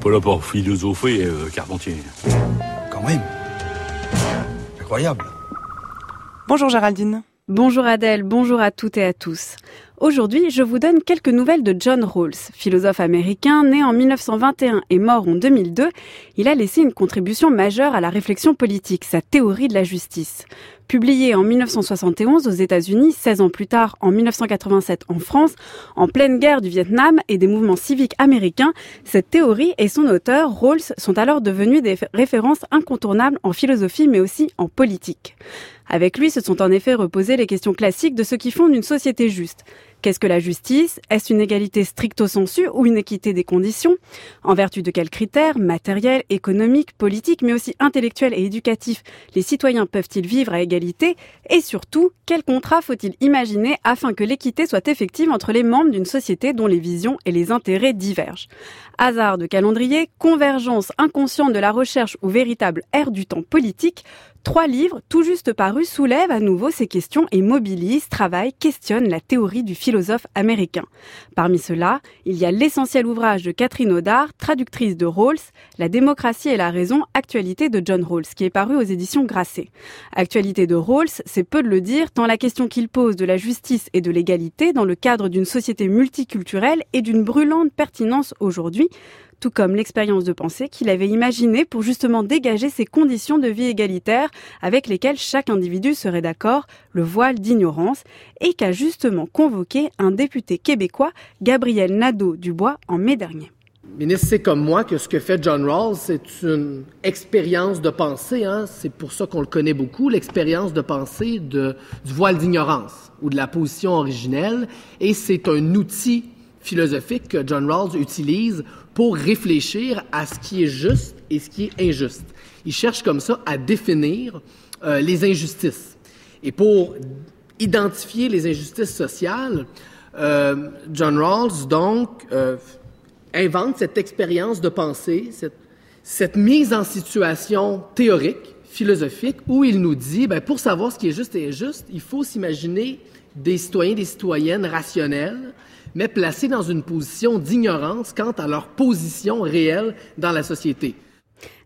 pas là pour philosopher, euh, Carpentier. Quand même. Incroyable. Bonjour Géraldine. Bonjour Adèle, bonjour à toutes et à tous. Aujourd'hui, je vous donne quelques nouvelles de John Rawls, philosophe américain né en 1921 et mort en 2002. Il a laissé une contribution majeure à la réflexion politique, sa théorie de la justice. Publiée en 1971 aux États-Unis, 16 ans plus tard en 1987 en France, en pleine guerre du Vietnam et des mouvements civiques américains, cette théorie et son auteur, Rawls, sont alors devenus des références incontournables en philosophie mais aussi en politique. Avec lui se sont en effet reposées les questions classiques de ce qui fonde une société juste. Qu'est-ce que la justice? Est-ce une égalité stricto sensu ou une équité des conditions? En vertu de quels critères? Matériels, économiques, politiques, mais aussi intellectuels et éducatifs. Les citoyens peuvent-ils vivre à égalité? Et surtout, quel contrat faut-il imaginer afin que l'équité soit effective entre les membres d'une société dont les visions et les intérêts divergent? Hasard de calendrier, convergence inconsciente de la recherche ou véritable ère du temps politique, Trois livres, tout juste parus, soulèvent à nouveau ces questions et mobilisent, travaillent, questionnent la théorie du philosophe américain. Parmi ceux-là, il y a l'essentiel ouvrage de Catherine Audard, traductrice de Rawls, La démocratie et la raison, actualité de John Rawls, qui est paru aux éditions Grasset. Actualité de Rawls, c'est peu de le dire, tant la question qu'il pose de la justice et de l'égalité dans le cadre d'une société multiculturelle est d'une brûlante pertinence aujourd'hui, tout comme l'expérience de pensée qu'il avait imaginée pour justement dégager ces conditions de vie égalitaires avec lesquelles chaque individu serait d'accord, le voile d'ignorance, et qu'a justement convoqué un député québécois, Gabriel Nadeau-Dubois, en mai dernier. Ministre, c'est comme moi que ce que fait John Rawls, c'est une expérience de pensée. Hein? C'est pour ça qu'on le connaît beaucoup, l'expérience de pensée du voile d'ignorance ou de la position originelle. Et c'est un outil philosophique que John Rawls utilise pour réfléchir à ce qui est juste et ce qui est injuste. Il cherche comme ça à définir euh, les injustices. Et pour identifier les injustices sociales, euh, John Rawls, donc, euh, invente cette expérience de pensée, cette, cette, mise en situation théorique, philosophique, où il nous dit, ben, pour savoir ce qui est juste et injuste, il faut s'imaginer des citoyens, des citoyennes rationnels, mais placés dans une position d'ignorance quant à leur position réelle dans la société.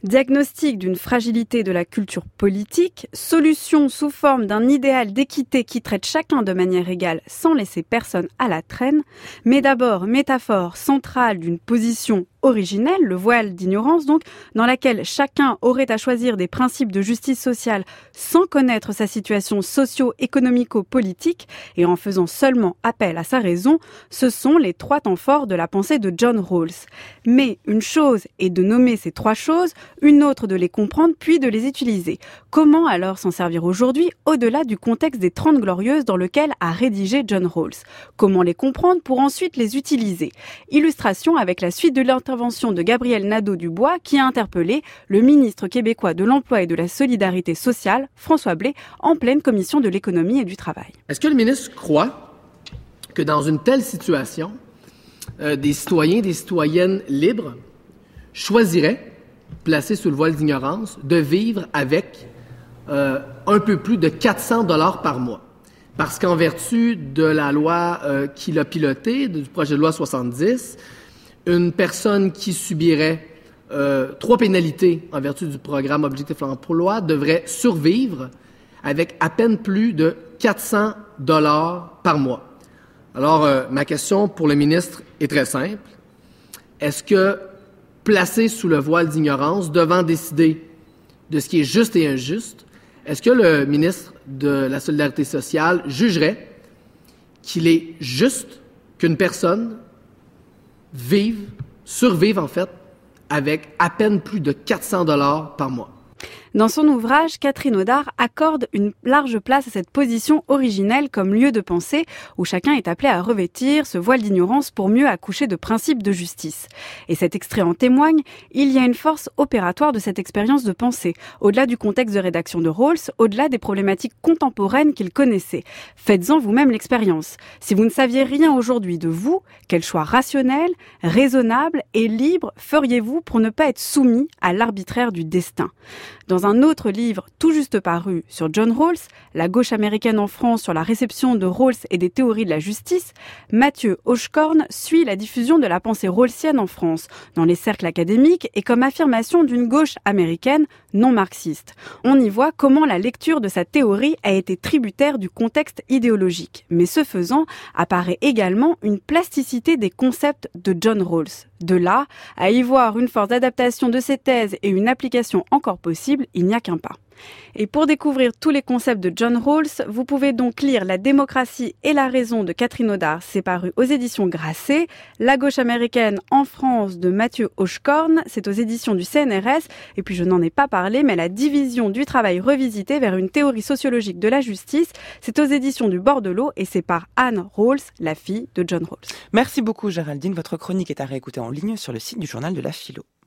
Diagnostic d'une fragilité de la culture politique, solution sous forme d'un idéal d'équité qui traite chacun de manière égale sans laisser personne à la traîne, mais d'abord métaphore centrale d'une position originelle, le voile d'ignorance donc, dans laquelle chacun aurait à choisir des principes de justice sociale sans connaître sa situation socio-économico-politique et en faisant seulement appel à sa raison, ce sont les trois temps forts de la pensée de John Rawls. Mais une chose est de nommer ces trois choses, une autre de les comprendre puis de les utiliser. Comment alors s'en servir aujourd'hui au-delà du contexte des Trente Glorieuses dans lequel a rédigé John Rawls? Comment les comprendre pour ensuite les utiliser? Illustration avec la suite de l'intervention de Gabriel Nadeau-Dubois qui a interpellé le ministre québécois de l'Emploi et de la Solidarité sociale, François Blais, en pleine commission de l'économie et du travail. Est-ce que le ministre croit que dans une telle situation, euh, des citoyens, des citoyennes libres choisiraient placés sous le voile d'ignorance, de vivre avec euh, un peu plus de 400 dollars par mois. Parce qu'en vertu de la loi euh, qu'il a pilotée, du projet de loi 70, une personne qui subirait euh, trois pénalités en vertu du programme Objectif Emploi devrait survivre avec à peine plus de 400 dollars par mois. Alors, ma question pour le ministre est très simple. Est-ce que placé sous le voile d'ignorance, devant décider de ce qui est juste et injuste, est-ce que le ministre de la Solidarité sociale jugerait qu'il est juste qu'une personne vive, survive en fait, avec à peine plus de 400 dollars par mois? Dans son ouvrage, Catherine Audard accorde une large place à cette position originelle comme lieu de pensée où chacun est appelé à revêtir ce voile d'ignorance pour mieux accoucher de principes de justice. Et cet extrait en témoigne, il y a une force opératoire de cette expérience de pensée, au-delà du contexte de rédaction de Rawls, au-delà des problématiques contemporaines qu'il connaissait. Faites-en vous-même l'expérience. Si vous ne saviez rien aujourd'hui de vous, quel choix rationnel, raisonnable et libre feriez-vous pour ne pas être soumis à l'arbitraire du destin? Un autre livre tout juste paru sur John Rawls, La gauche américaine en France sur la réception de Rawls et des théories de la justice, Mathieu Hochkorn suit la diffusion de la pensée rawlsienne en France, dans les cercles académiques et comme affirmation d'une gauche américaine non marxiste. On y voit comment la lecture de sa théorie a été tributaire du contexte idéologique. Mais ce faisant, apparaît également une plasticité des concepts de John Rawls. De là à y voir une force d'adaptation de ses thèses et une application encore possible, il n'y a qu'un pas. Et pour découvrir tous les concepts de John Rawls, vous pouvez donc lire La démocratie et la raison de Catherine Audard, c'est paru aux éditions Grasset, La gauche américaine en France de Mathieu Hochkorn, c'est aux éditions du CNRS, et puis je n'en ai pas parlé, mais La division du travail revisité vers une théorie sociologique de la justice, c'est aux éditions du Bordelot et c'est par Anne Rawls, la fille de John Rawls. Merci beaucoup Géraldine, votre chronique est à réécouter en ligne sur le site du journal de la philo.